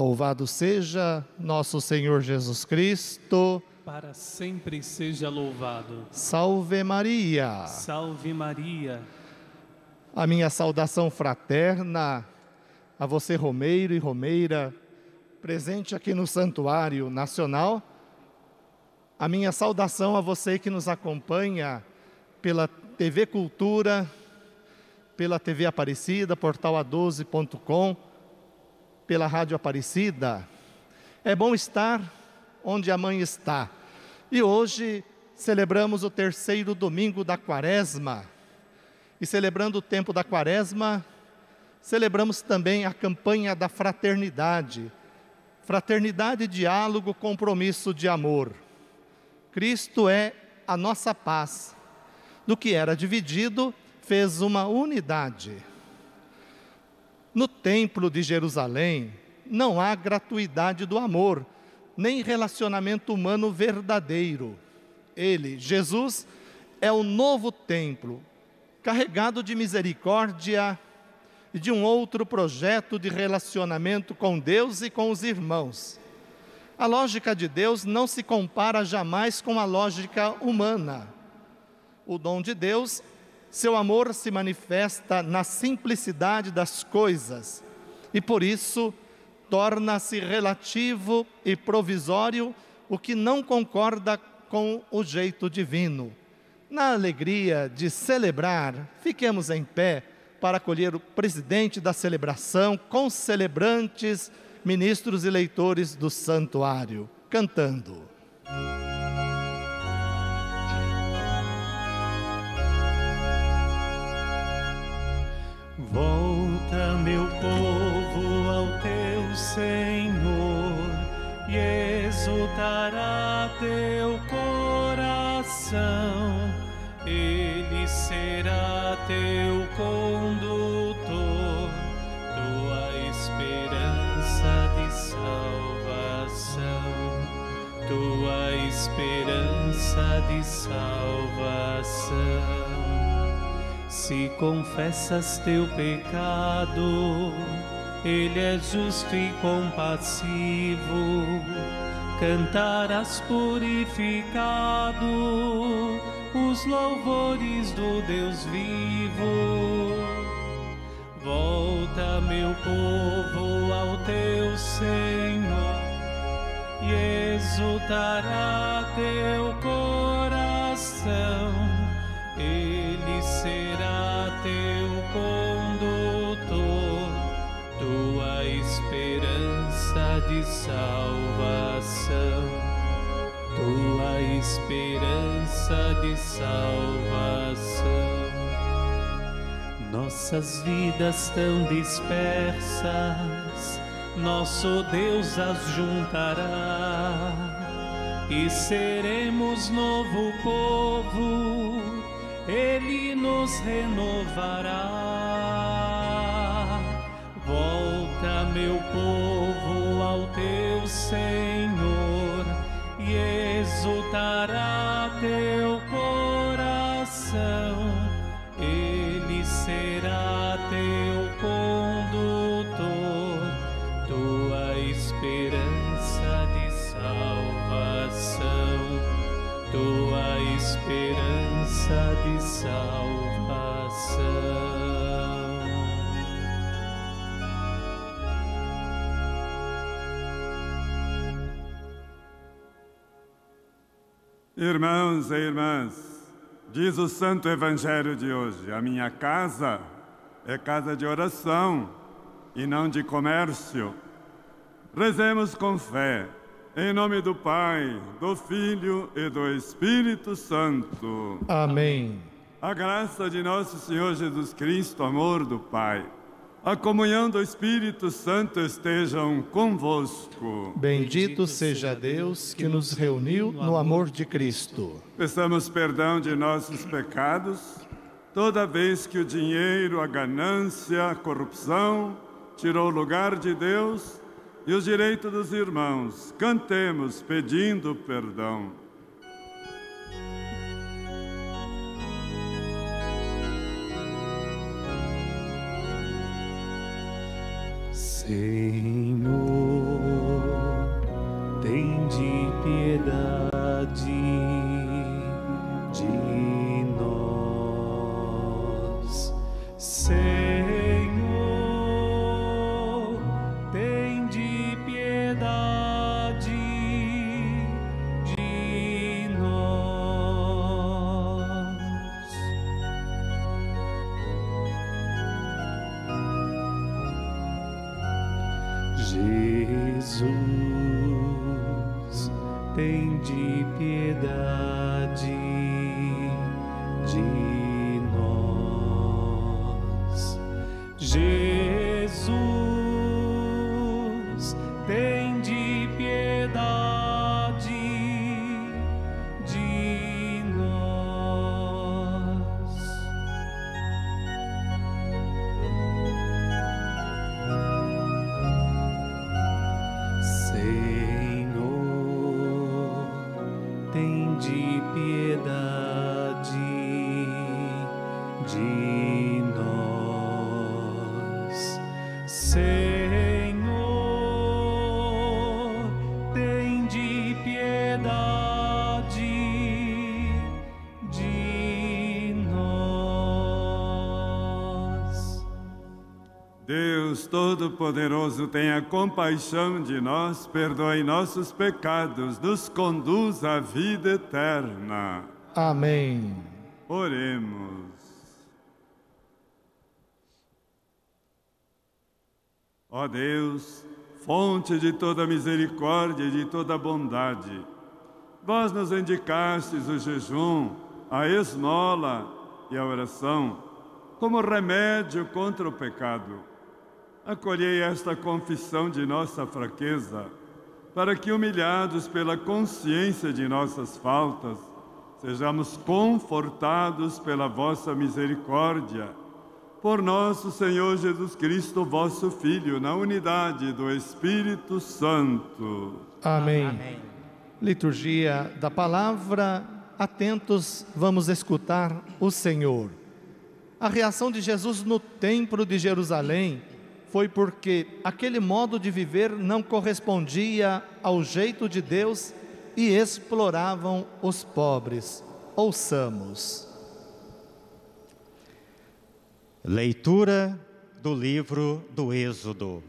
Louvado seja nosso Senhor Jesus Cristo. Para sempre seja louvado. Salve Maria. Salve Maria. A minha saudação fraterna a você, Romeiro e Romeira, presente aqui no Santuário Nacional. A minha saudação a você que nos acompanha pela TV Cultura, pela TV Aparecida, portal a12.com pela Rádio Aparecida. É bom estar onde a mãe está. E hoje celebramos o terceiro domingo da Quaresma. E celebrando o tempo da Quaresma, celebramos também a campanha da fraternidade. Fraternidade, diálogo, compromisso de amor. Cristo é a nossa paz. Do que era dividido, fez uma unidade. No templo de Jerusalém não há gratuidade do amor, nem relacionamento humano verdadeiro. Ele, Jesus, é o novo templo, carregado de misericórdia e de um outro projeto de relacionamento com Deus e com os irmãos. A lógica de Deus não se compara jamais com a lógica humana. O dom de Deus seu amor se manifesta na simplicidade das coisas e por isso torna-se relativo e provisório o que não concorda com o jeito divino. Na alegria de celebrar, fiquemos em pé para acolher o presidente da celebração, com celebrantes, ministros e leitores do santuário, cantando. Exultará teu coração. Ele será teu condutor, tua esperança de salvação, tua esperança de salvação. Se confessas teu pecado, Ele é justo e compassivo, cantarás purificado os louvores do Deus vivo. Volta, meu povo, ao teu Senhor e exultará teu coração ele será teu condutor, tua esperança de salvação, tua esperança de salvação. Nossas vidas tão dispersas, nosso Deus as juntará e seremos novo povo ele nos renovará. Meu povo, Irmãos e irmãs, diz o Santo Evangelho de hoje: a minha casa é casa de oração e não de comércio. Rezemos com fé em nome do Pai, do Filho e do Espírito Santo. Amém. A graça de nosso Senhor Jesus Cristo, amor do Pai, a comunhão do Espírito Santo estejam convosco. Bendito seja Deus que nos reuniu no amor de Cristo. Peçamos perdão de nossos pecados, toda vez que o dinheiro, a ganância, a corrupção tirou o lugar de Deus e os direitos dos irmãos. Cantemos pedindo perdão. Senhor, tem de piedade. Jesus, tem de piedade de Todo-Poderoso, tenha compaixão de nós, perdoe nossos pecados, nos conduz à vida eterna. Amém. Oremos. Ó Deus, fonte de toda misericórdia e de toda bondade, vós nos indicastes o jejum, a esmola e a oração como remédio contra o pecado. Acolhei esta confissão de nossa fraqueza, para que, humilhados pela consciência de nossas faltas, sejamos confortados pela vossa misericórdia. Por nosso Senhor Jesus Cristo, vosso Filho, na unidade do Espírito Santo. Amém. Liturgia da palavra, atentos, vamos escutar o Senhor. A reação de Jesus no templo de Jerusalém foi porque aquele modo de viver não correspondia ao jeito de Deus e exploravam os pobres. Ouçamos. Leitura do livro do Êxodo.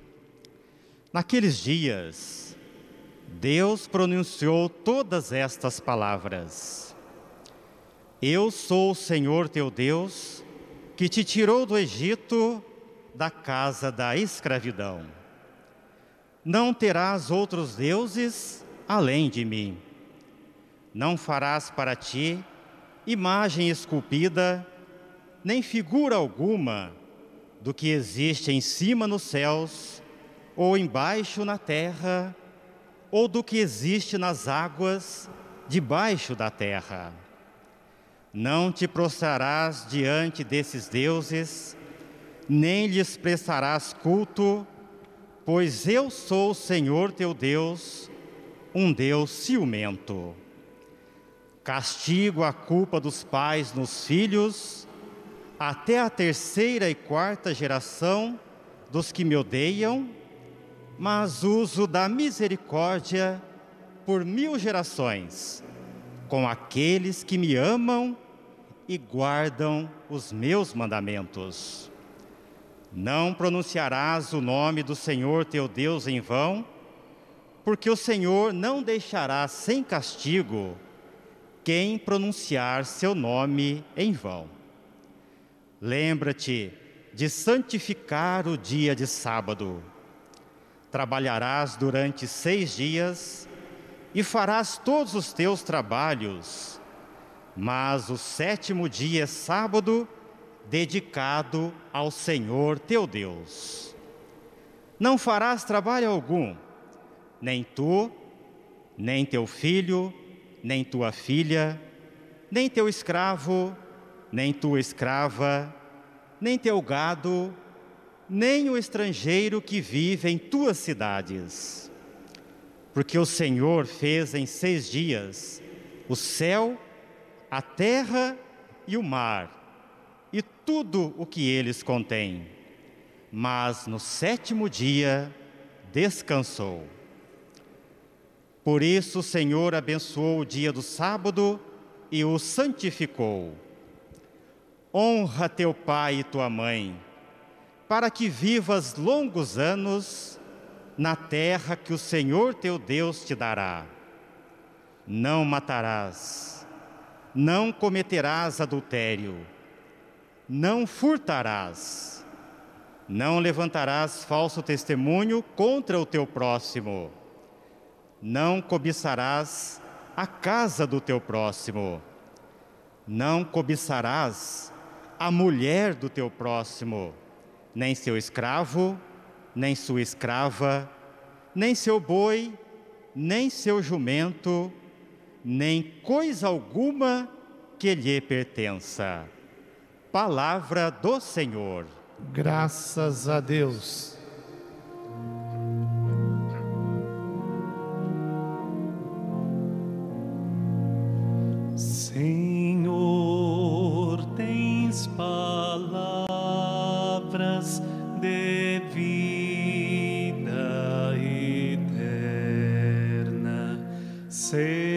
Naqueles dias, Deus pronunciou todas estas palavras: Eu sou o Senhor teu Deus, que te tirou do Egito, da casa da escravidão. Não terás outros deuses além de mim. Não farás para ti imagem esculpida, nem figura alguma do que existe em cima nos céus, ou embaixo na terra, ou do que existe nas águas debaixo da terra. Não te prostrarás diante desses deuses, nem lhes prestarás culto, pois eu sou o Senhor teu Deus, um Deus ciumento. Castigo a culpa dos pais nos filhos, até a terceira e quarta geração dos que me odeiam, mas uso da misericórdia por mil gerações com aqueles que me amam e guardam os meus mandamentos. Não pronunciarás o nome do Senhor teu Deus em vão, porque o Senhor não deixará sem castigo quem pronunciar seu nome em vão. Lembra-te de santificar o dia de sábado. Trabalharás durante seis dias e farás todos os teus trabalhos, mas o sétimo dia é sábado, dedicado ao Senhor teu Deus. Não farás trabalho algum, nem tu, nem teu filho, nem tua filha, nem teu escravo, nem tua escrava, nem teu gado, nem o estrangeiro que vive em tuas cidades. Porque o Senhor fez em seis dias o céu, a terra e o mar, tudo o que eles contêm. Mas no sétimo dia descansou. Por isso o Senhor abençoou o dia do sábado e o santificou. Honra teu pai e tua mãe, para que vivas longos anos na terra que o Senhor teu Deus te dará. Não matarás, não cometerás adultério, não furtarás, Não levantarás falso testemunho contra o teu próximo. Não cobiçarás a casa do teu próximo. Não cobiçarás a mulher do teu próximo, nem seu escravo, nem sua escrava, nem seu boi, nem seu jumento, nem coisa alguma que lhe pertença. Palavra do Senhor. Graças a Deus. Senhor, tens palavras de vida eterna. Senhor,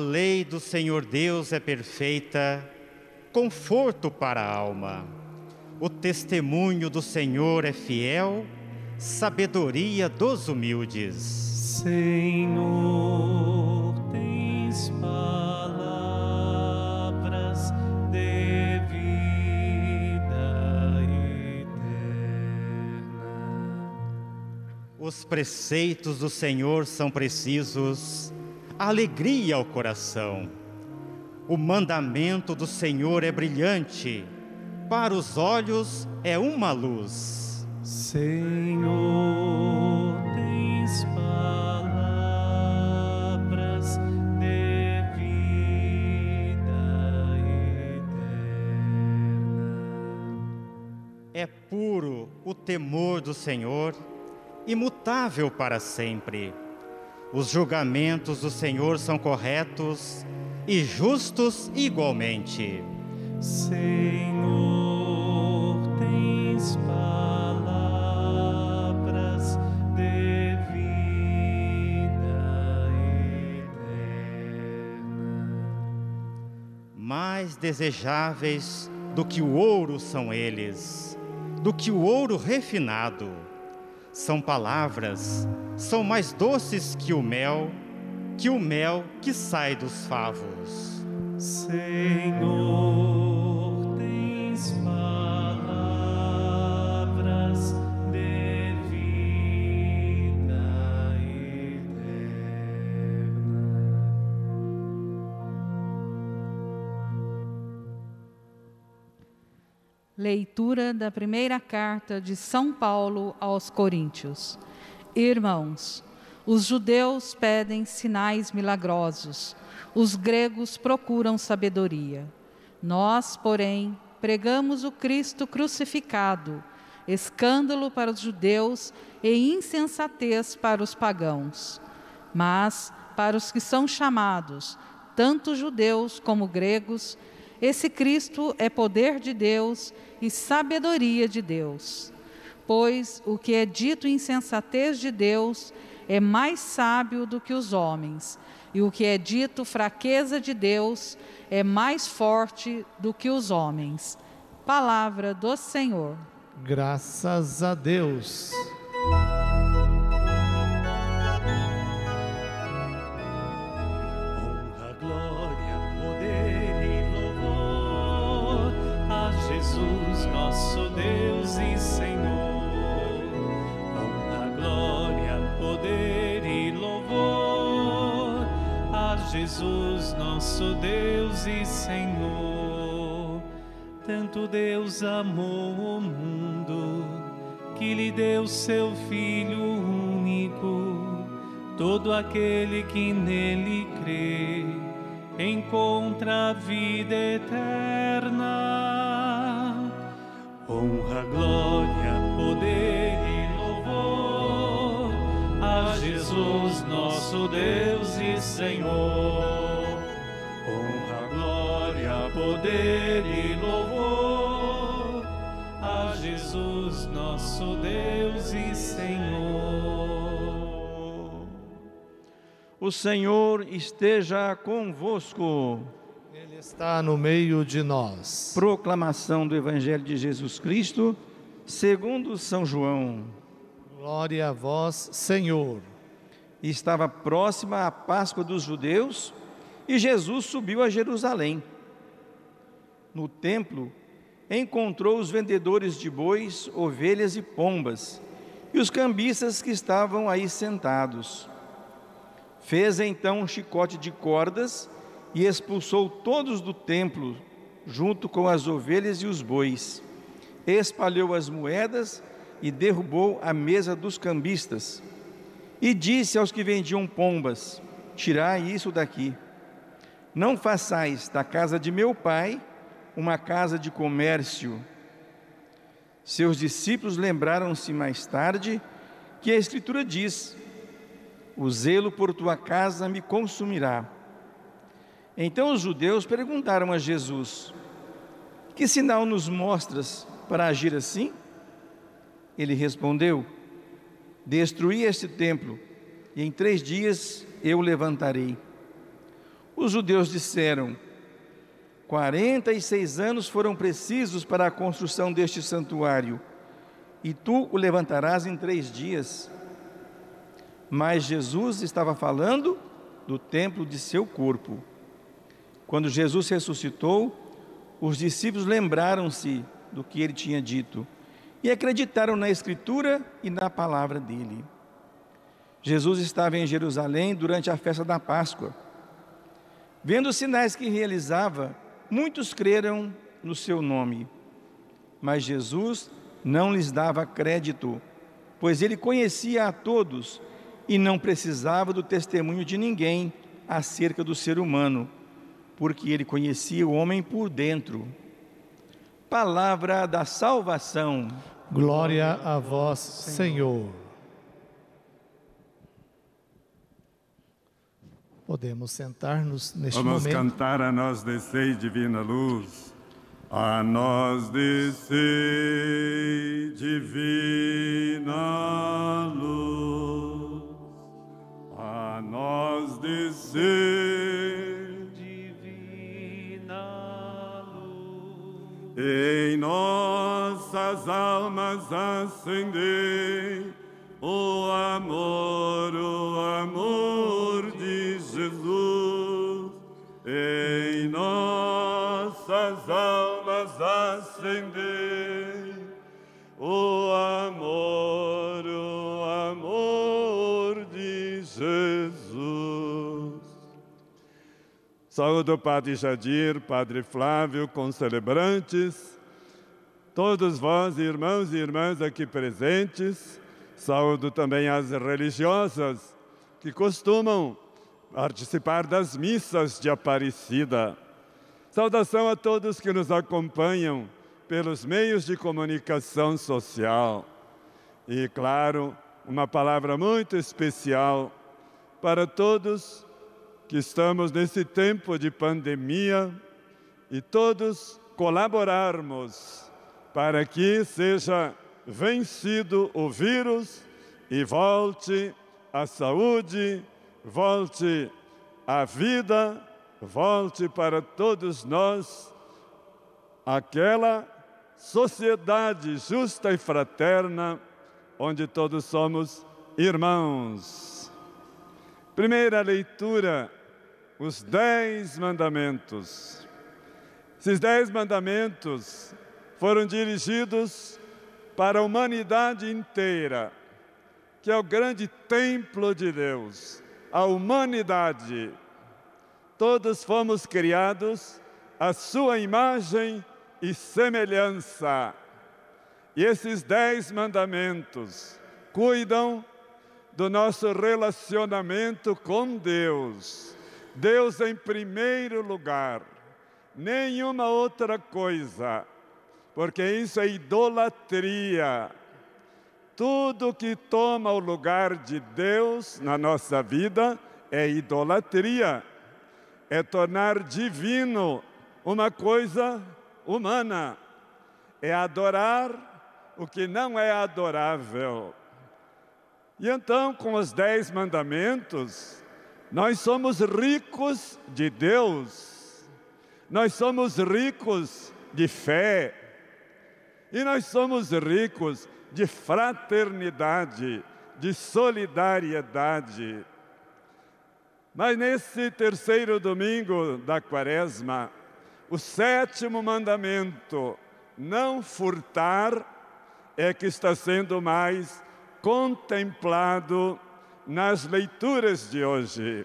lei do Senhor Deus é perfeita, conforto para a alma. O testemunho do Senhor é fiel, sabedoria dos humildes. Senhor, tens palavras de vida eterna. Os preceitos do Senhor são precisos, alegria ao coração. O mandamento do Senhor é brilhante, para os olhos é uma luz. Senhor, tens palavras de vida eterna. É puro o temor do Senhor, imutável para sempre. Os julgamentos do Senhor são corretos e justos igualmente. Senhor, tens palavras de vida eterna. Mais desejáveis do que o ouro são eles, do que o ouro refinado. São palavras, são mais doces que o mel, que o mel que sai dos favos. Senhor, Leitura da primeira carta de São Paulo aos Coríntios. Irmãos, os judeus pedem sinais milagrosos, os gregos procuram sabedoria. Nós, porém, pregamos o Cristo crucificado, escândalo para os judeus e insensatez para os pagãos. Mas, para os que são chamados, tanto judeus como gregos, esse Cristo é poder de Deus e sabedoria de Deus. Pois o que é dito insensatez de Deus é mais sábio do que os homens, e o que é dito fraqueza de Deus é mais forte do que os homens. Palavra do Senhor. Graças a Deus. Nosso Deus e Senhor. Honra, glória, poder e louvor a Jesus, nosso Deus e Senhor. Tanto Deus amou o mundo que lhe deu seu Filho único. Todo aquele que nele crê encontra a vida eterna. Honra, glória, poder e louvor a Jesus, nosso Deus e Senhor. Honra, glória, poder e louvor a Jesus, nosso Deus e Senhor. O Senhor esteja convosco. Está no meio de nós. Proclamação do Evangelho de Jesus Cristo, segundo São João. Glória a vós, Senhor. Estava próxima a Páscoa dos judeus e Jesus subiu a Jerusalém. No templo, encontrou os vendedores de bois, ovelhas e pombas e os cambistas que estavam aí sentados. Fez então um chicote de cordas e expulsou todos do templo, junto com as ovelhas e os bois. Espalhou as moedas e derrubou a mesa dos cambistas. E disse aos que vendiam pombas: Tirai isso daqui. Não façais da casa de meu pai uma casa de comércio. Seus discípulos lembraram-se mais tarde que a Escritura diz: O zelo por tua casa me consumirá. Então os judeus perguntaram a Jesus: Que sinal nos mostras para agir assim? Ele respondeu: Destruí este templo, e em três dias eu o levantarei. Os judeus disseram: 46 anos foram precisos para a construção deste santuário, e tu o levantarás em três dias. Mas Jesus estava falando do templo de seu corpo. Quando Jesus ressuscitou, os discípulos lembraram-se do que ele tinha dito e acreditaram na Escritura e na palavra dele. Jesus estava em Jerusalém durante a festa da Páscoa. Vendo os sinais que realizava, muitos creram no seu nome. Mas Jesus não lhes dava crédito, pois ele conhecia a todos e não precisava do testemunho de ninguém acerca do ser humano, porque ele conhecia o homem por dentro. Palavra da salvação. Glória a vós, Senhor. Podemos sentar-nos neste Vamos momento. cantar a nós descei divina luz. A nós descei divina luz. A nós descei Em nossas almas acendei o amor, o amor de Jesus. Em nossas almas acendei o amor, Saúde o Padre Jadir, Padre Flávio, concelebrantes, todos vós, irmãos e irmãs aqui presentes. Saúdo também as religiosas que costumam participar das missas de Aparecida. Saudação a todos que nos acompanham pelos meios de comunicação social. E, claro, uma palavra muito especial para todos que estamos nesse tempo de pandemia e todos colaborarmos para que seja vencido o vírus e volte a saúde, volte a vida, volte para todos nós aquela sociedade justa e fraterna onde todos somos irmãos. Primeira leitura, os dez mandamentos. Esses dez mandamentos foram dirigidos para a humanidade inteira, que é o grande templo de Deus, a humanidade. Todos fomos criados à sua imagem e semelhança. E esses dez mandamentos cuidam do nosso relacionamento com Deus. Deus em primeiro lugar, nenhuma outra coisa porque isso é idolatria. Tudo que toma o lugar de Deus na nossa vida é idolatria. É tornar divino uma coisa humana. É adorar o que não é adorável. E então, com os dez mandamentos, nós somos ricos de Deus. Nós somos ricos de fé E nós somos ricos de fraternidade, de solidariedade. Mas nesse terceiro domingo da quaresma, o sétimo mandamento, não furtar, é que está sendo mais contemplado nas leituras de hoje.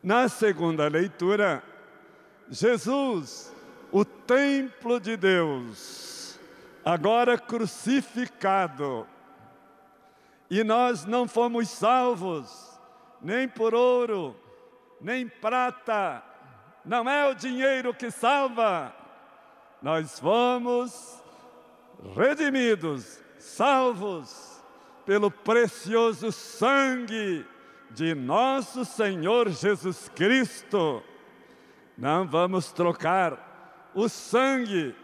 Na segunda leitura, Jesus, o templo de Deus, agora crucificado, e nós não fomos salvos nem por ouro, nem prata, não é o dinheiro que salva, nós fomos redimidos, salvos pelo precioso sangue de nosso Senhor Jesus Cristo. Não vamos trocar o sangue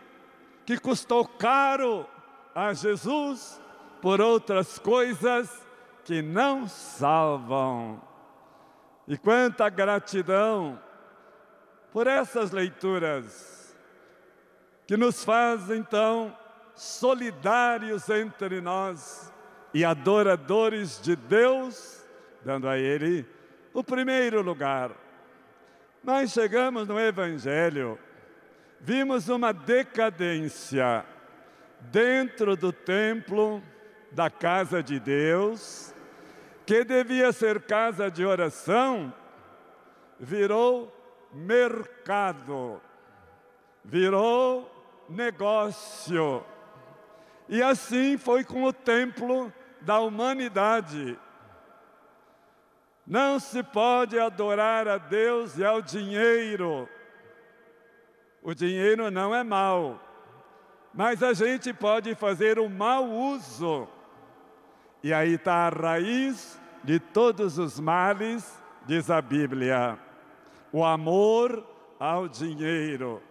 que custou caro a Jesus por outras coisas que não salvam. E quanta gratidão por essas leituras que nos fazem então solidários entre nós e adoradores de Deus, dando a Ele o primeiro lugar. Nós chegamos no Evangelho, vimos uma decadência dentro do templo da casa de Deus, que devia ser casa de oração, virou mercado, virou negócio. E assim foi com o templo da humanidade. Não se pode adorar a Deus e ao dinheiro. O dinheiro não é mal, mas a gente pode fazer um mau uso. E aí está a raiz de todos os males, diz a Bíblia: o amor ao dinheiro.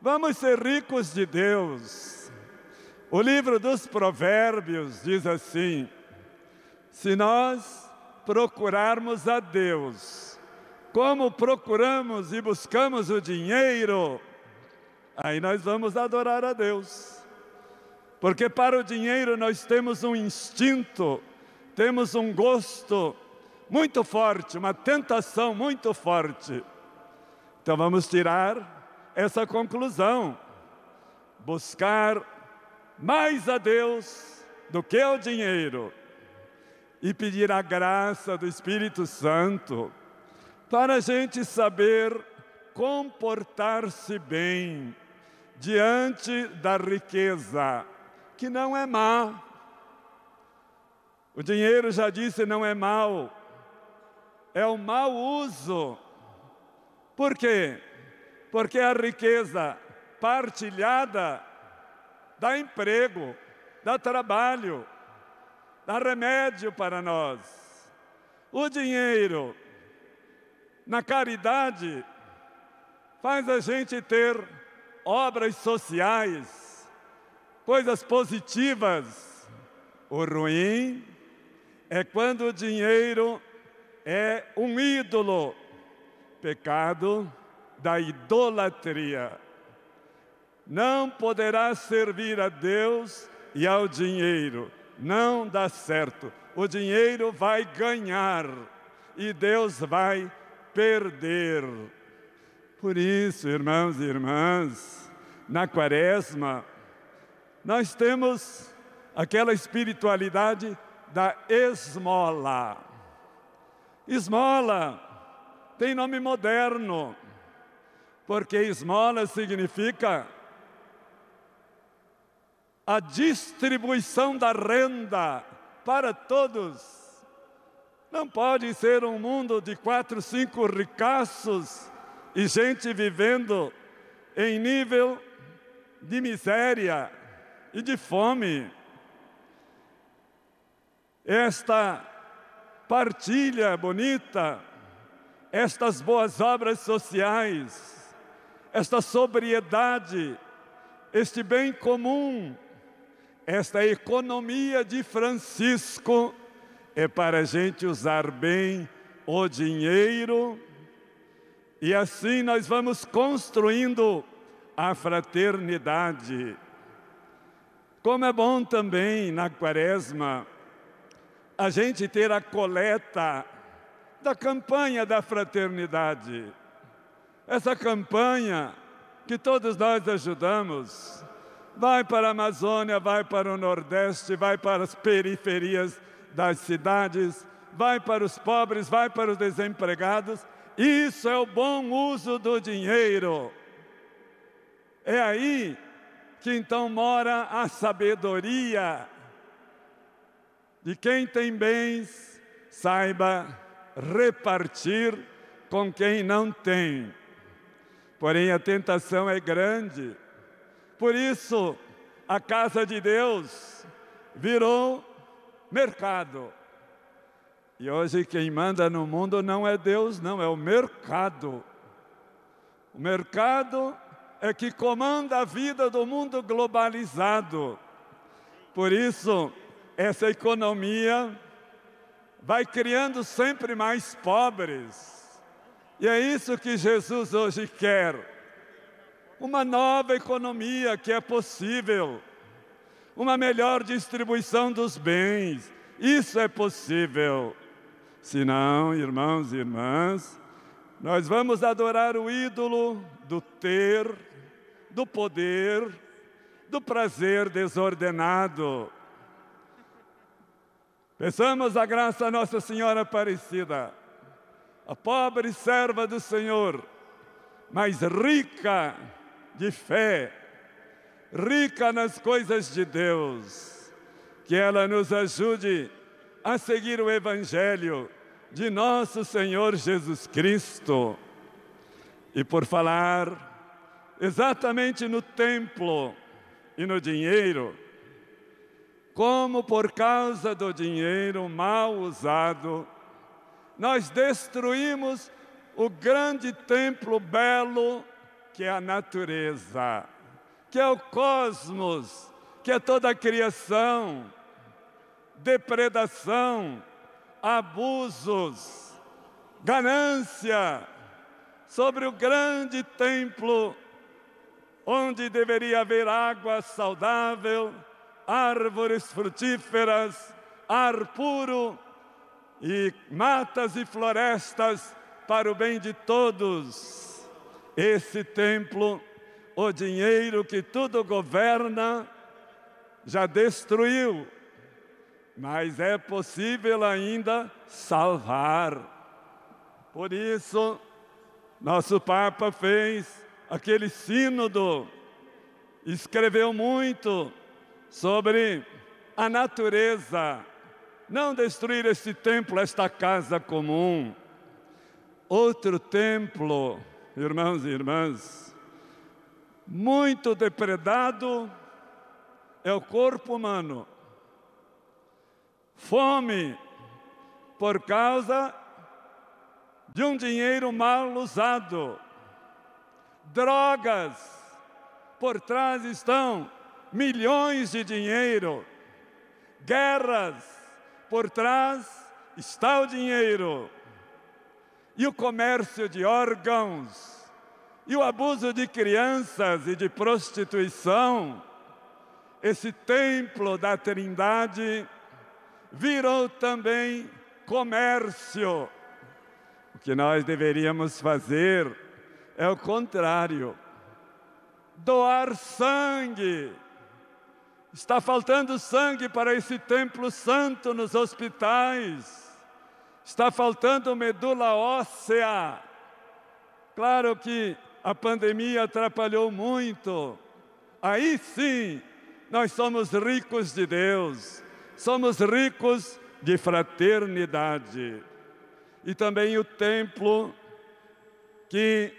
Vamos ser ricos de Deus. O livro dos Provérbios diz assim: se nós procurarmos a Deus, como procuramos e buscamos o dinheiro, aí nós vamos adorar a Deus. Porque para o dinheiro nós temos um instinto, temos um gosto muito forte, uma tentação muito forte. Então vamos tirar essa conclusão. Buscar mais a Deus do que ao dinheiro e pedir a graça do Espírito Santo para a gente saber comportar-se bem diante da riqueza, que não é má. O dinheiro, já disse, não é mal, é o mau uso. Por quê? Porque a riqueza partilhada dá emprego, dá trabalho, dá remédio para nós. O dinheiro, na caridade, faz a gente ter obras sociais, coisas positivas. O ruim é quando o dinheiro é um ídolo, pecado da idolatria. Não poderá servir a Deus e ao dinheiro. Não dá certo. O dinheiro vai ganhar e Deus vai perder. Por isso, irmãos e irmãs, na quaresma, nós temos aquela espiritualidade da esmola. Esmola tem nome moderno, porque esmola significa a distribuição da renda para todos. Não pode ser um mundo de quatro, cinco ricaços e gente vivendo em nível de miséria e de fome. Esta partilha bonita, estas boas obras sociais, esta sobriedade, este bem comum esta economia de Francisco é para a gente usar bem o dinheiro e assim nós vamos construindo a fraternidade. Como é bom também na quaresma a gente ter a coleta da campanha da fraternidade. Essa campanha que todos nós ajudamos, vai para a Amazônia, vai para o Nordeste, vai para as periferias das cidades, vai para os pobres, vai para os desempregados. Isso é o bom uso do dinheiro. É aí que então mora a sabedoria de quem tem bens, saiba repartir com quem não tem. Porém, a tentação é grande. Por isso, a casa de Deus virou mercado. E hoje quem manda no mundo não é Deus, não, é o mercado. O mercado é que comanda a vida do mundo globalizado. Por isso, essa economia vai criando sempre mais pobres. E é isso que Jesus hoje quer. Uma nova economia que é possível. Uma melhor distribuição dos bens. Isso é possível. Se não, irmãos e irmãs, nós vamos adorar o ídolo do ter, do poder, do prazer desordenado. Peçamos a graça a Nossa Senhora Aparecida, a pobre serva do Senhor, mas rica de fé, rica nas coisas de Deus, que ela nos ajude a seguir o Evangelho de nosso Senhor Jesus Cristo. E por falar exatamente no templo e no dinheiro, como por causa do dinheiro mal usado, nós destruímos o grande templo belo que é a natureza, que é o cosmos, que é toda a criação, depredação, abusos, ganância sobre o grande templo onde deveria haver água saudável, árvores frutíferas, ar puro e matas e florestas para o bem de todos. Esse templo, o dinheiro que tudo governa, já destruiu, mas é possível ainda salvar. Por isso, nosso Papa fez aquele sínodo, escreveu muito sobre a natureza. Não destruir este templo, esta casa comum. Outro templo, irmãos e irmãs, muito depredado é o corpo humano. Fome por causa de um dinheiro mal usado. Drogas por trás estão milhões de dinheiro, guerras, por trás está o dinheiro, e o comércio de órgãos, e o abuso de crianças e de prostituição. Esse templo da Trindade virou também comércio. O que nós deveríamos fazer é o contrário: doar sangue Está faltando sangue para esse templo santo nos hospitais. Está faltando medula óssea. Claro que a pandemia atrapalhou muito. Aí sim, nós somos ricos de Deus. Somos ricos de fraternidade. E também o templo que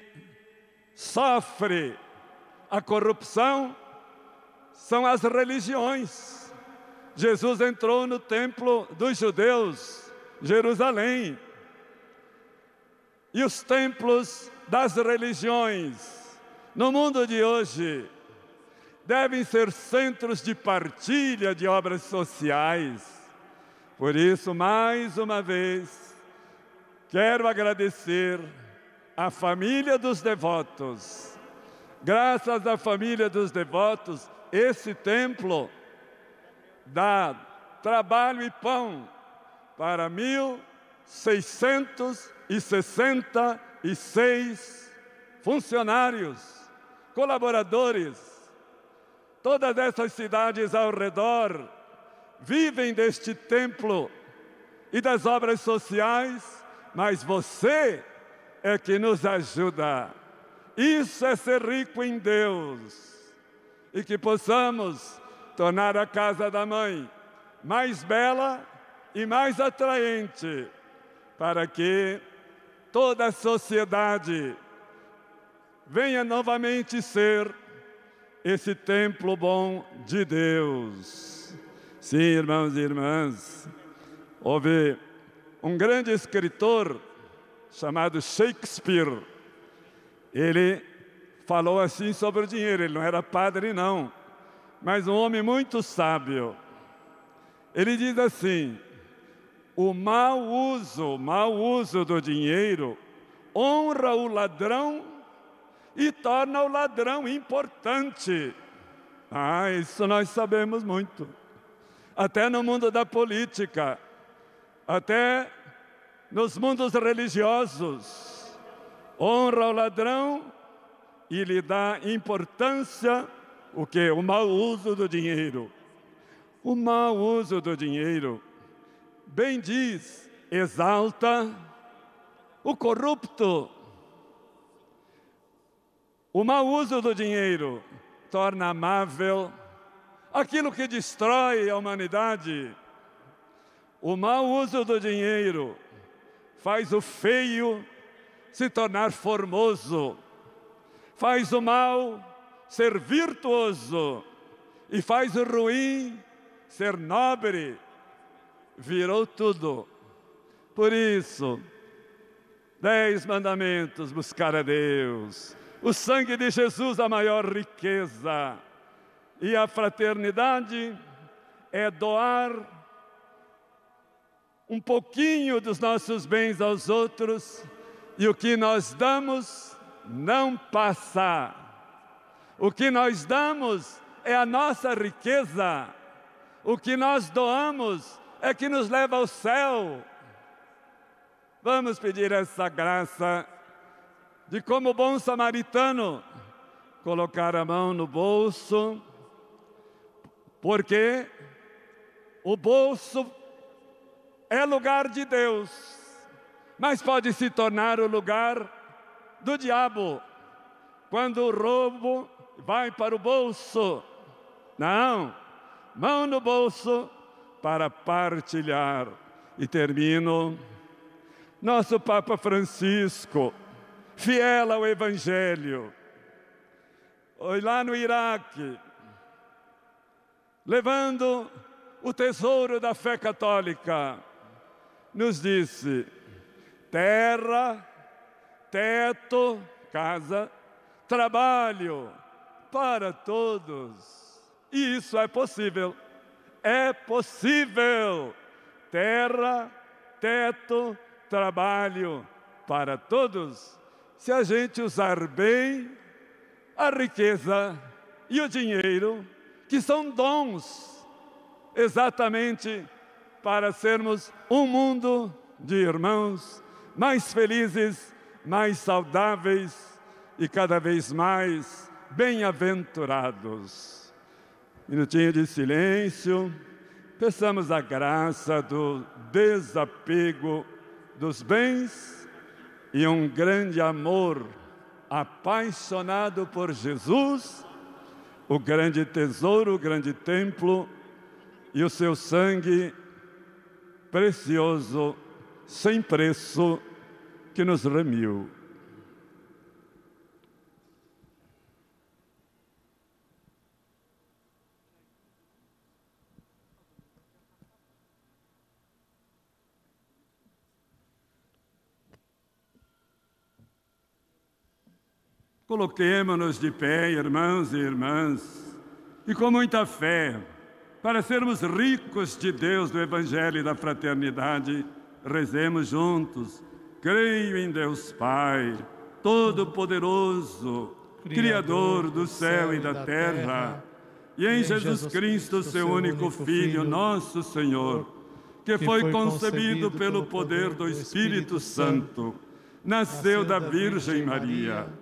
sofre a corrupção são as religiões. Jesus entrou no templo dos judeus, Jerusalém. E os templos das religiões, no mundo de hoje, devem ser centros de partilha de obras sociais. Por isso, mais uma vez, quero agradecer à família dos devotos. Graças à família dos devotos, esse templo dá trabalho e pão para 1.666 funcionários, colaboradores. Todas essas cidades ao redor vivem deste templo e das obras sociais, mas você é que nos ajuda. Isso é ser rico em Deus. E que possamos tornar a casa da mãe mais bela e mais atraente, para que toda a sociedade venha novamente ser esse templo bom de Deus. Sim, irmãos e irmãs, houve um grande escritor chamado Shakespeare. Ele falou assim sobre o dinheiro, ele não era padre, não, mas um homem muito sábio. Ele diz assim: o mau uso, mau uso do dinheiro honra o ladrão e torna o ladrão importante. Ah, isso nós sabemos muito. Até no mundo da política, até nos mundos religiosos. Honra o ladrão e lhe dá importância o que? O mau uso do dinheiro. O mau uso do dinheiro, bem diz, exalta o corrupto. O mau uso do dinheiro torna amável aquilo que destrói a humanidade. O mau uso do dinheiro faz o feio se tornar formoso, faz o mal ser virtuoso e faz o ruim ser nobre, virou tudo. Por isso, dez mandamentos, buscar a Deus. O sangue de Jesus, a maior riqueza. E a fraternidade é doar um pouquinho dos nossos bens aos outros e o que nós damos não passa. O que nós damos é a nossa riqueza. O que nós doamos é que nos leva ao céu. Vamos pedir essa graça de, como bom samaritano, colocar a mão no bolso, porque o bolso é lugar de Deus, mas pode se tornar o lugar do diabo. Quando o roubo vai para o bolso, não, mão no bolso para partilhar. E termino. Nosso Papa Francisco, fiel ao Evangelho, lá no Iraque, levando o tesouro da fé católica, nos disse: terra, teto, casa, trabalho para todos. E isso é possível. É possível. Terra, teto, trabalho para todos. Se a gente usar bem a riqueza e o dinheiro, que são dons, exatamente para sermos um mundo de irmãos mais felizes, mais saudáveis e cada vez mais bem-aventurados minutinho de silêncio, peçamos a graça do desapego dos bens e um grande amor apaixonado por Jesus, o grande tesouro, o grande templo e o seu sangue precioso, sem preço, que nos remiu. Coloquemos-nos de pé, irmãos e irmãs, e com muita fé, para sermos ricos de Deus do Evangelho e da fraternidade, rezemos juntos. Creio em Deus Pai, Todo-Poderoso, Criador do céu e da terra e em Jesus Cristo, seu único Filho, nosso Senhor, que foi concebido pelo poder do Espírito Santo, nasceu da Virgem Maria,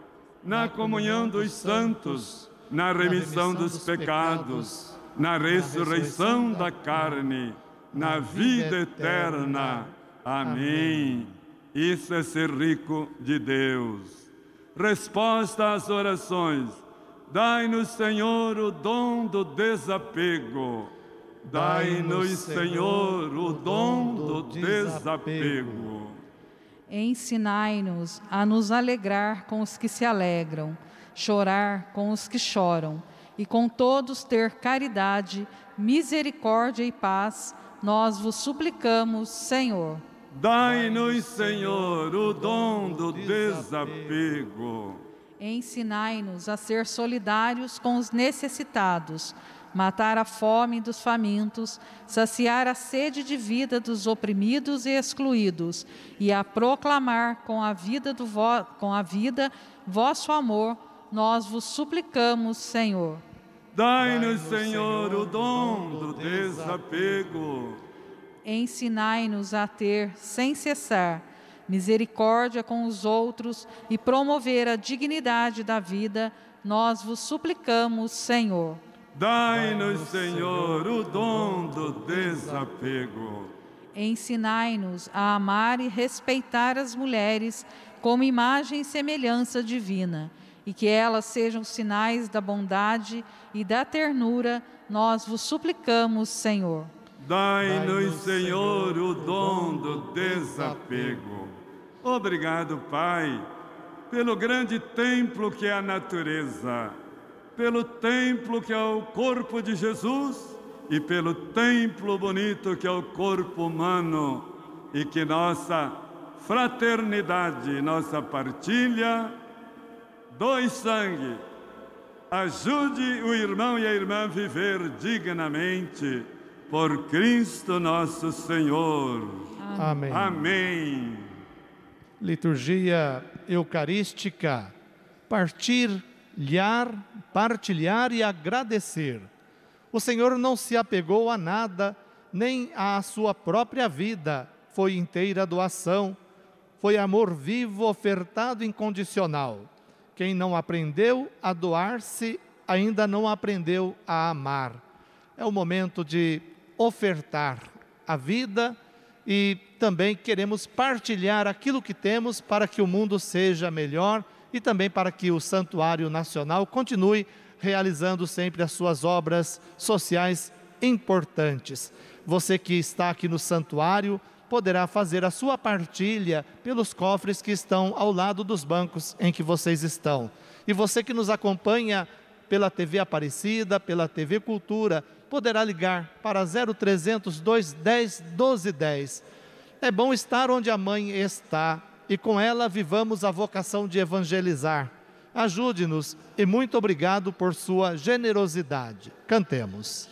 na comunhão dos santos, na remissão dos pecados, na ressurreição da carne, na vida eterna. Amém. Isso é ser rico de Deus. Resposta às orações. Dai-nos, Senhor, o dom do desapego. Dai-nos, Senhor, o dom do desapego. Ensinai-nos a nos alegrar com os que se alegram, chorar com os que choram, e com todos ter caridade, misericórdia e paz, nós vos suplicamos, Senhor. Dai-nos, Senhor, o dom do desapego. Ensinai-nos a ser solidários com os necessitados, matar a fome dos famintos, saciar a sede de vida dos oprimidos e excluídos, e a proclamar com a vida, do vo com a vida vosso amor, nós vos suplicamos, Senhor. Dai-nos, Senhor, o dom do desapego. Ensinai-nos a ter, sem cessar, misericórdia com os outros e promover a dignidade da vida, nós vos suplicamos, Senhor. Dai-nos, Senhor, o dom do desapego. Ensinai-nos a amar e respeitar as mulheres como imagem e semelhança divina, e que elas sejam sinais da bondade e da ternura, nós vos suplicamos, Senhor. Dai-nos, Senhor, o dom do desapego. Obrigado, Pai, pelo grande templo que é a natureza, pelo templo que é o corpo de Jesus e pelo templo bonito que é o corpo humano e que nossa fraternidade, nossa partilha, doe sangue, ajude o irmão e a irmã a viver dignamente por Cristo nosso Senhor. Amém. Amém. Liturgia eucarística. Partilhar, partilhar e agradecer. O Senhor não se apegou a nada, nem à sua própria vida. Foi inteira doação. Foi amor vivo ofertado incondicional. Quem não aprendeu a doar-se, ainda não aprendeu a amar. É o momento de ofertar a vida e também queremos partilhar aquilo que temos para que o mundo seja melhor e também para que o Santuário Nacional continue realizando sempre as suas obras sociais importantes. Você que está aqui no santuário poderá fazer a sua partilha pelos cofres que estão ao lado dos bancos em que vocês estão. E você que nos acompanha pela TV Aparecida, pela TV Cultura, poderá ligar para 0300 210 1210. É bom estar onde a mãe está e com ela vivamos a vocação de evangelizar. Ajude-nos e muito obrigado por sua generosidade. Cantemos.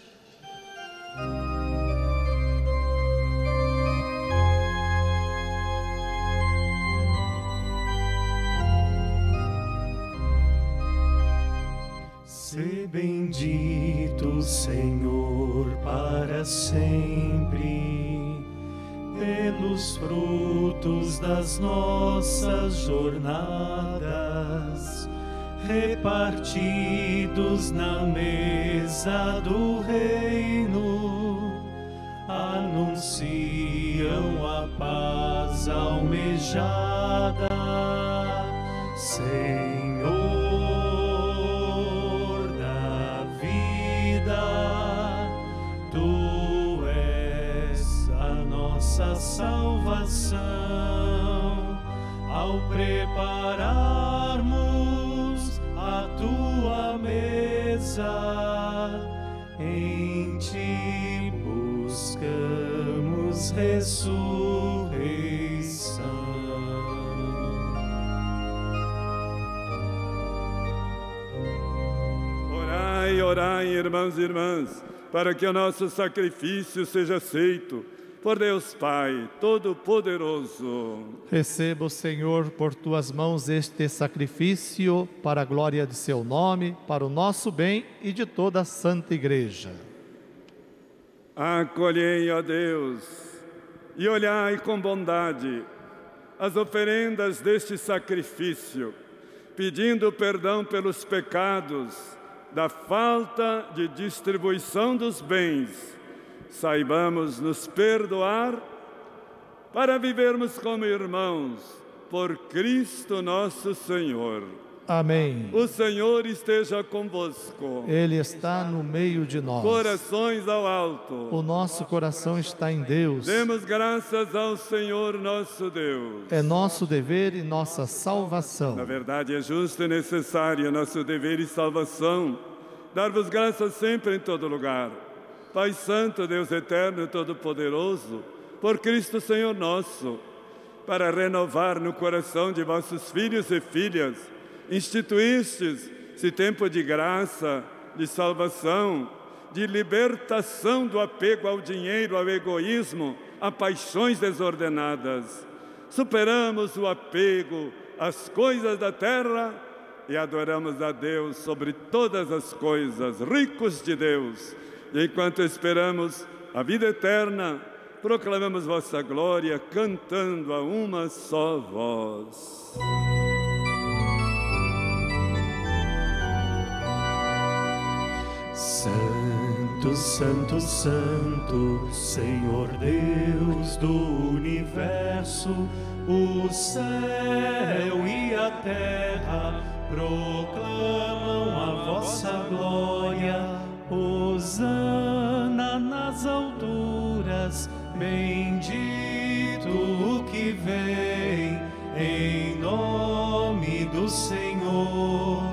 Se bendito, Senhor, para sempre, pelos frutos das nossas jornadas, repartidos na mesa do reino, anunciam a paz almejada. Senhor nossa salvação. Ao prepararmos a Tua mesa, em Ti buscamos ressurreição. Orai, orai, irmãos e irmãs, para que o nosso sacrifício seja aceito por Deus Pai Todo-Poderoso. Receba o Senhor por tuas mãos este sacrifício para a glória de seu nome, para o nosso bem e de toda a Santa Igreja. Acolhei, ó Deus, e olhai com bondade as oferendas deste sacrifício, pedindo perdão pelos pecados da falta de distribuição dos bens saibamos nos perdoar para vivermos como irmãos por Cristo nosso Senhor. Amém. O Senhor esteja convosco. Ele está no meio de nós. Corações ao alto. O nosso coração está em Deus. Demos graças ao Senhor nosso Deus. É nosso dever e nossa salvação. Na verdade, é justo e necessário nosso dever e salvação dar-vos graças sempre em todo lugar Pai Santo, Deus Eterno e Todo-Poderoso, por Cristo Senhor nosso, para renovar no coração de vossos filhos e filhas, instituístes esse tempo de graça, de salvação, de libertação do apego ao dinheiro, ao egoísmo, a paixões desordenadas. Superamos o apego às coisas da terra e adoramos a Deus sobre todas as coisas, ricos de Deus e enquanto esperamos a vida eterna, proclamamos vossa glória cantando a uma só voz. Santo, Santo, Santo, Senhor Deus do universo, o céu e a terra proclamam a vossa glória. Hosana nas alturas, bendito o que vem em nome do Senhor.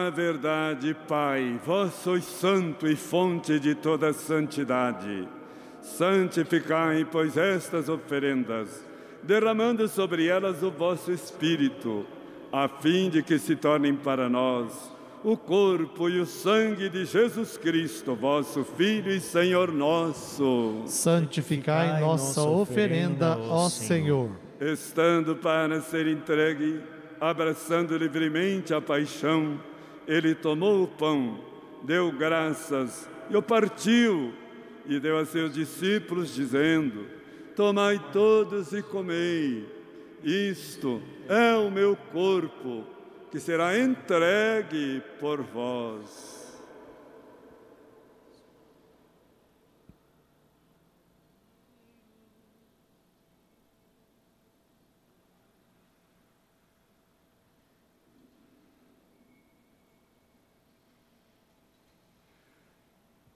Na verdade, Pai, vós sois santo e fonte de toda santidade. Santificai, pois, estas oferendas, derramando sobre elas o vosso Espírito, a fim de que se tornem para nós o corpo e o sangue de Jesus Cristo, vosso Filho e Senhor nosso. Santificai nossa oferenda, ó Senhor. Estando para ser entregue abraçando livremente a paixão, ele tomou o pão, deu graças e o partiu e deu a seus discípulos, dizendo: Tomai todos e comei, isto é o meu corpo, que será entregue por vós.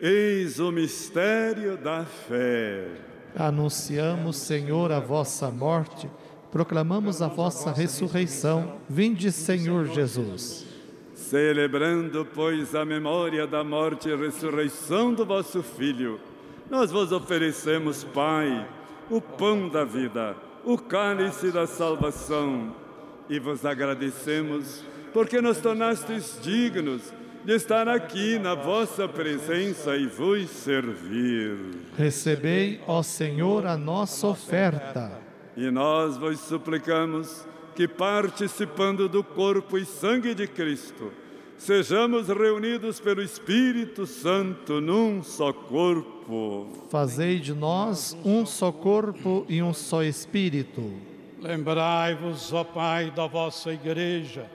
Eis o mistério da fé. Anunciamos, Senhor, a vossa morte, proclamamos a vossa ressurreição. Vinde, Senhor Jesus. Celebrando, pois, a memória da morte e ressurreição do vosso Filho, nós vos oferecemos, Pai, o pão da vida, o cálice da salvação, e vos agradecemos porque nos tornastes dignos de estar aqui na vossa presença e vos servir. Recebei, ó Senhor, a nossa oferta. E nós vos suplicamos que, participando do corpo e sangue de Cristo, sejamos reunidos pelo Espírito Santo num só corpo. Fazei de nós um só corpo e um só espírito. Lembrai-vos, ó Pai, da vossa igreja,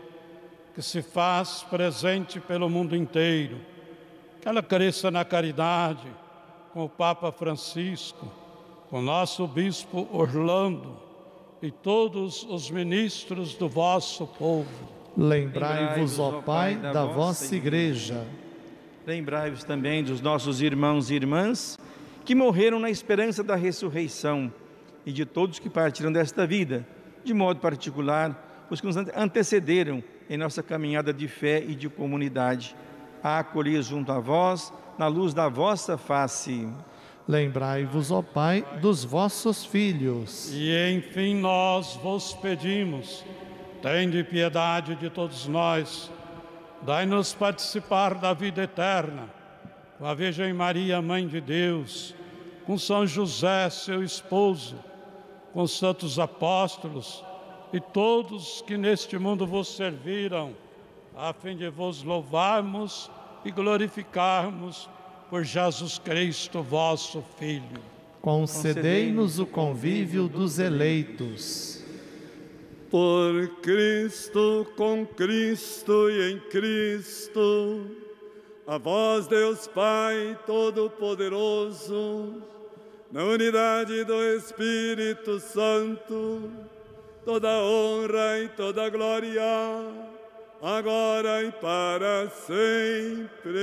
que se faz presente pelo mundo inteiro, que ela cresça na caridade com o Papa Francisco, com o nosso Bispo Orlando e todos os ministros do vosso povo. Lembrai-vos, ó Pai, da vossa igreja. Lembrai-vos também dos nossos irmãos e irmãs que morreram na esperança da ressurreição e de todos que partiram desta vida, de modo particular, os que nos antecederam em nossa caminhada de fé e de comunidade, a acolher junto a vós, na luz da vossa face. Lembrai-vos, ó Pai, dos vossos filhos. E enfim nós vos pedimos, tende piedade de todos nós, dai-nos participar da vida eterna, com a Virgem Maria, Mãe de Deus, com São José, seu esposo, com os santos apóstolos e todos que neste mundo vos serviram, a fim de vos louvarmos e glorificarmos por Jesus Cristo, vosso Filho. Concedei-nos o convívio dos eleitos. Por Cristo, com Cristo e em Cristo, a vós, Deus Pai Todo-Poderoso, na unidade do Espírito Santo, toda honra e toda glória, agora e para sempre.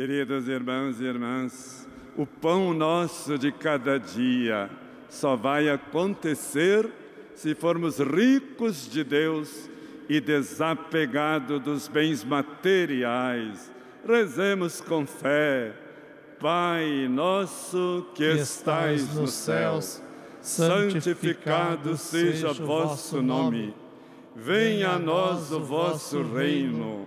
Queridos irmãos e irmãs, o pão nosso de cada dia só vai acontecer se formos ricos de Deus e desapegados dos bens materiais. Rezemos com fé. Pai nosso que, estais nos céus, santificado seja vosso nome. Venha a nós o vosso reino.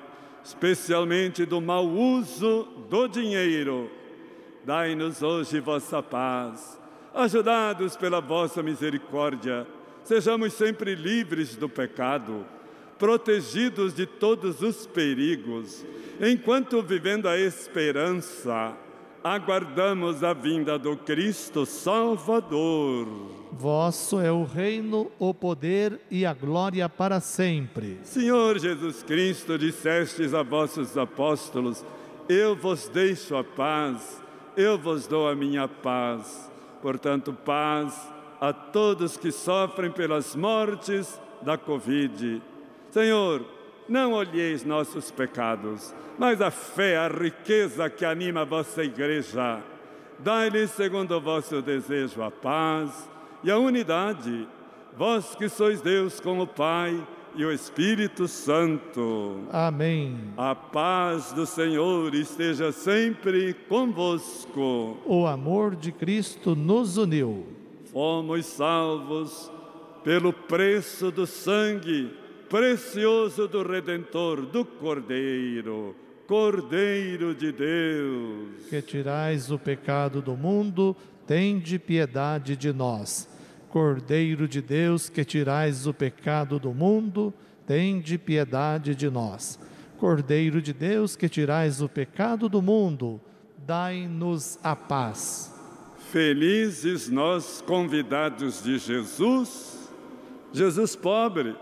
especialmente do mau uso do dinheiro. Dai-nos hoje vossa paz. Ajudados pela vossa misericórdia, sejamos sempre livres do pecado, protegidos de todos os perigos, enquanto vivendo a esperança, aguardamos a vinda do Cristo Salvador. Vosso é o reino, o poder e a glória para sempre. Senhor Jesus Cristo, dissestes a vossos apóstolos: Eu vos deixo a paz, eu vos dou a minha paz. Portanto, paz a todos que sofrem pelas mortes da Covid. Senhor, não olheis nossos pecados, mas a fé, a riqueza que anima a vossa igreja. Dai-lhes, segundo o vosso desejo, a paz e a unidade, vós que sois Deus com o Pai e o Espírito Santo. Amém. A paz do Senhor esteja sempre convosco. O amor de Cristo nos uniu. Fomos salvos pelo preço do sangue precioso do Redentor, do Cordeiro, Cordeiro de Deus. Que tirais o pecado do mundo, tende piedade de nós. Cordeiro de Deus, que tirais o pecado do mundo, tende piedade de nós. Cordeiro de Deus, que tirais o pecado do mundo, dai-nos a paz. Felizes nós convidados de Jesus, Jesus pobre,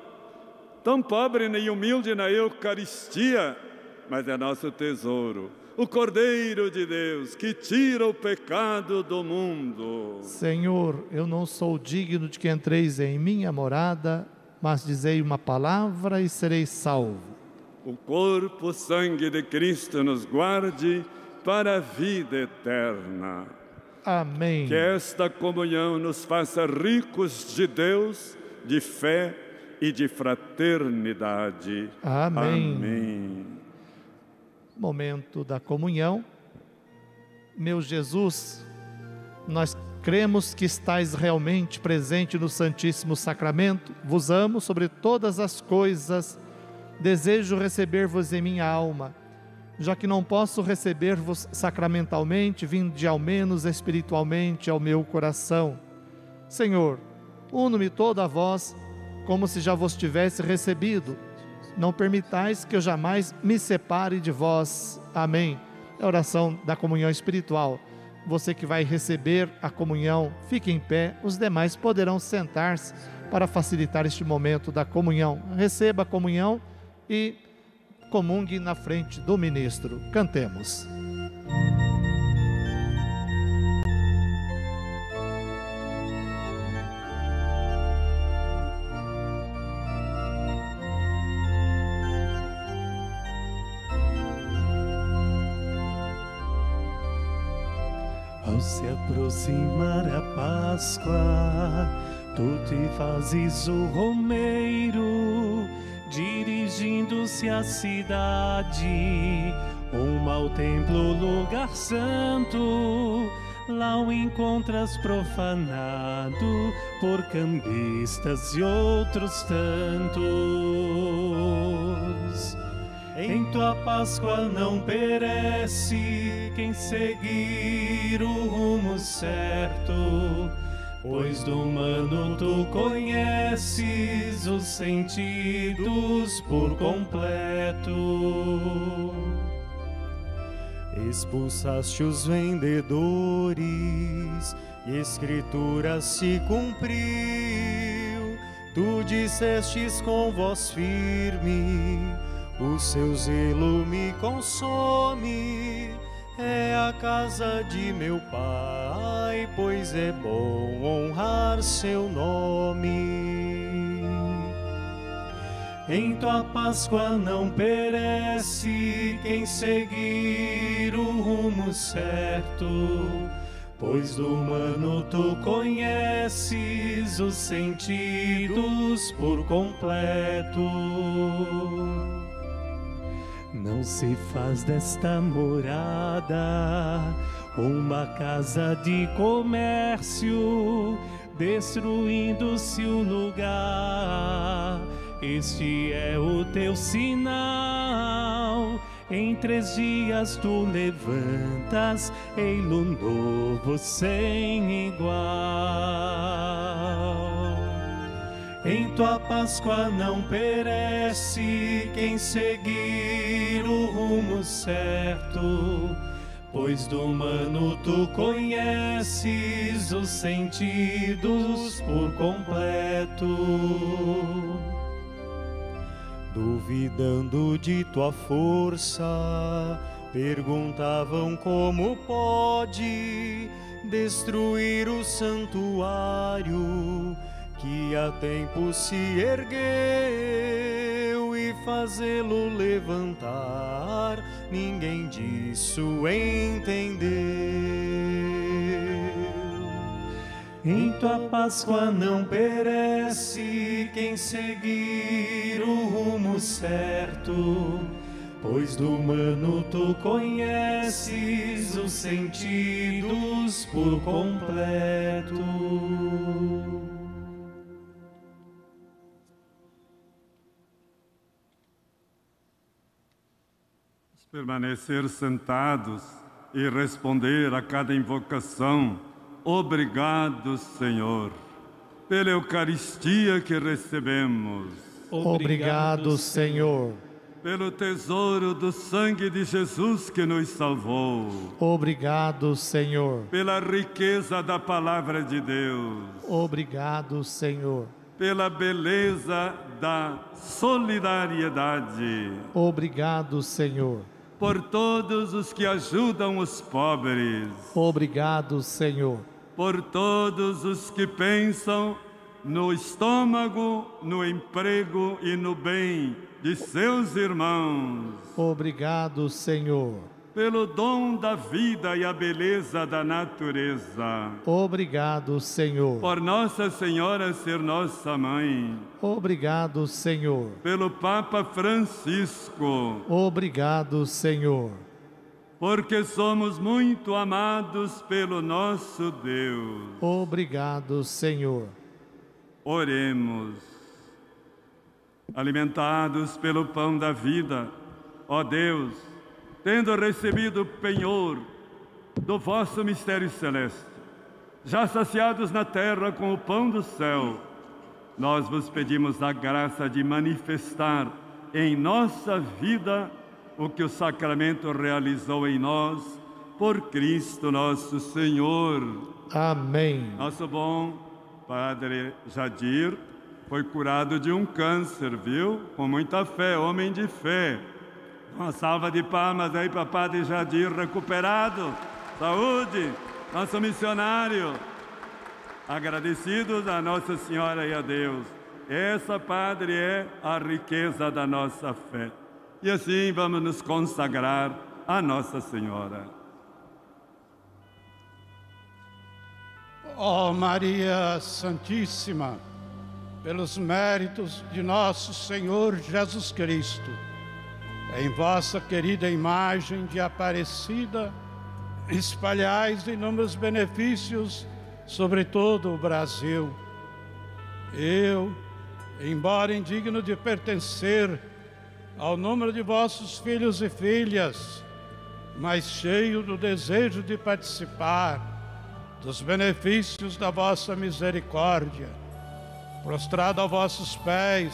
tão pobre nem humilde na Eucaristia, mas é nosso tesouro, o Cordeiro de Deus que tira o pecado do mundo. Senhor, eu não sou digno de que entreis em minha morada, mas dizei uma palavra e serei salvo. O corpo, sangue de Cristo nos guarde para a vida eterna. Amém. Que esta comunhão nos faça ricos de Deus, de fé e de fraternidade. Amém. Amém. Momento da comunhão. Meu Jesus, nós cremos que estais realmente presente no Santíssimo Sacramento. Vos amo sobre todas as coisas. Desejo receber-vos em minha alma. Já que não posso receber-vos sacramentalmente, vinde ao menos espiritualmente ao meu coração. Senhor, uno-me todo a vós, como se já vos tivesse recebido. Não permitais que eu jamais me separe de vós. Amém. É a oração da comunhão espiritual. Você que vai receber a comunhão, fique em pé, os demais poderão sentar-se para facilitar este momento da comunhão. Receba a comunhão e comungue na frente do ministro. Cantemos. Se aproximar a Páscoa, tu te fazes o romeiro, dirigindo-se à cidade, rumo ao templo, lugar santo. Lá o encontras profanado por cambistas e outros tantos. Em tua Páscoa não perece quem seguir o rumo certo, pois do humano tu conheces os sentidos por completo. Expulsaste os vendedores, e escritura se cumpriu. Tu dissestes com voz firme o seu zelo me consome, é a casa de meu pai, pois é bom honrar seu nome. Em tua Páscoa não perece quem seguir o rumo certo, pois do humano tu conheces os sentidos por completo. Não se faz desta morada uma casa de comércio, destruindo-se o lugar. Este é o teu sinal. Em três dias tu levantas ei-lo novo sem igual. Em tua Páscoa não perece quem seguir o rumo certo, pois do humano tu conheces os sentidos por completo. Duvidando de tua força, perguntavam como pode destruir o santuário que há tempo se ergueu e fazê-lo levantar, ninguém disso entendeu. Em tua Páscoa não perece quem seguir o rumo certo, pois do humano tu conheces os sentidos por completo. Permanecer sentados e responder a cada invocação. Obrigado, Senhor, pela Eucaristia que recebemos. Obrigado, Senhor, pelo tesouro do sangue de Jesus que nos salvou, Obrigado, Senhor. pela riqueza da palavra de Deus, Obrigado, Senhor. pela beleza da solidariedade, Obrigado, Senhor. Por todos os que ajudam os pobres, Obrigado, Senhor. por todos os que pensam no estômago, no emprego e no bem de seus irmãos, Obrigado, Senhor. Pelo dom da vida e a beleza da natureza, Obrigado, Senhor. por Nossa Senhora ser nossa mãe, Obrigado, Senhor. pelo Papa Francisco, Obrigado, Senhor. porque somos muito amados pelo nosso Deus. Obrigado, Senhor. Oremos. Alimentados pelo pão da vida, ó Deus, tendo recebido o penhor do vosso mistério celeste, já saciados na terra com o pão do céu, nós vos pedimos a graça de manifestar em nossa vida o que o sacramento realizou em nós, por Cristo nosso Senhor. Amém. Nosso bom Padre Jadir foi curado de um câncer, viu? Com muita fé, homem de fé. Uma salva de palmas aí para Padre Jadir recuperado. Saúde, nosso missionário. Agradecidos a Nossa Senhora e a Deus. Essa, Padre, é a riqueza da nossa fé. E assim vamos nos consagrar a Nossa Senhora. Ó Maria Santíssima, pelos méritos de nosso Senhor Jesus Cristo, em vossa querida imagem de Aparecida, espalhais inúmeros benefícios sobre todo o Brasil. Eu, embora indigno de pertencer ao número de vossos filhos e filhas, mas cheio do desejo de participar dos benefícios da vossa misericórdia. Prostrado a vossos pés,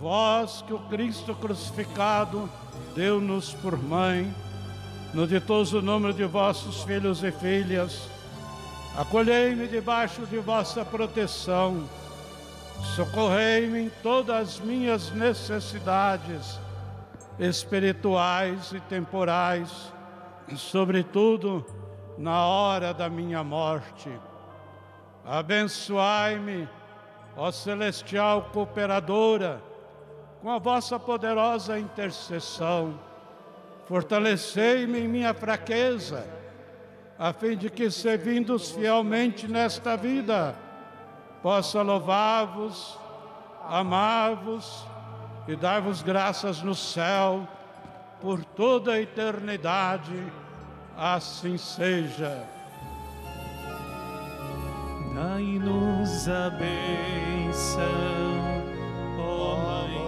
vós que o Cristo crucificado deu-nos por mãe, no ditoso número de vossos filhos e filhas, acolhei-me debaixo de vossa proteção, socorrei-me em todas as minhas necessidades espirituais e temporais, sobretudo na hora da minha morte. Abençoai-me, ó celestial cooperadora, com a vossa poderosa intercessão. Fortalecei-me em minha fraqueza, a fim de que, servindo-os fielmente nesta vida, possa louvar-vos, amar-vos e dar-vos graças no céu por toda a eternidade. Assim seja. Dai-nos a bênção, ó Mãe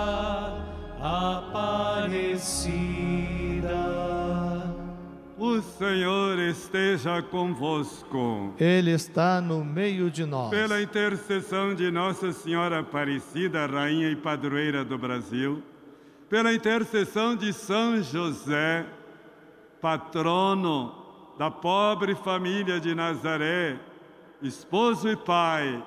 esteja convosco. Ele está no meio de nós. Pela intercessão de Nossa Senhora Aparecida, Rainha e Padroeira do Brasil, pela intercessão de São José, patrono da pobre família de Nazaré, esposo e pai,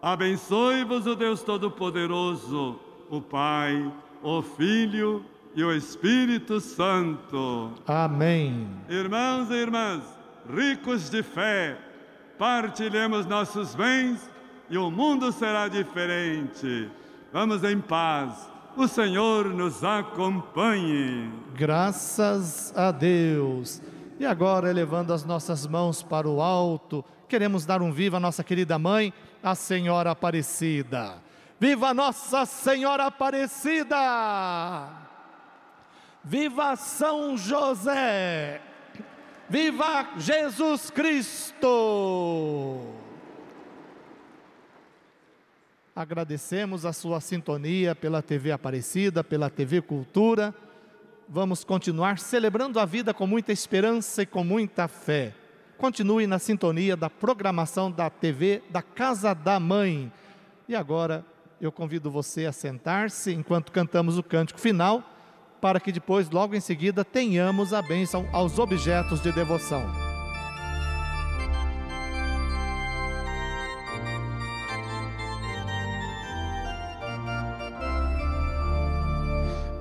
abençoe-vos o Deus Todo-Poderoso, o Pai, o Filho e o Espírito Santo. Amém. Irmãos e irmãs, ricos de fé, partilhemos nossos bens e o mundo será diferente. Vamos em paz. O Senhor nos acompanhe. Graças a Deus. E agora, elevando as nossas mãos para o alto, queremos dar um viva à nossa querida mãe, a Senhora Aparecida. Viva Nossa Senhora Aparecida! Viva São José! Viva Jesus Cristo! Agradecemos a sua sintonia pela TV Aparecida, pela TV Cultura. Vamos continuar celebrando a vida com muita esperança e com muita fé. Continue na sintonia da programação da TV da Casa da Mãe. E agora eu convido você a sentar-se enquanto cantamos o cântico final, para que depois, logo em seguida, tenhamos a bênção aos objetos de devoção.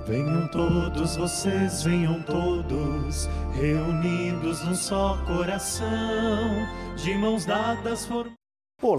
Venham todos vocês, venham todos, reunidos num só coração, de mãos dadas formando.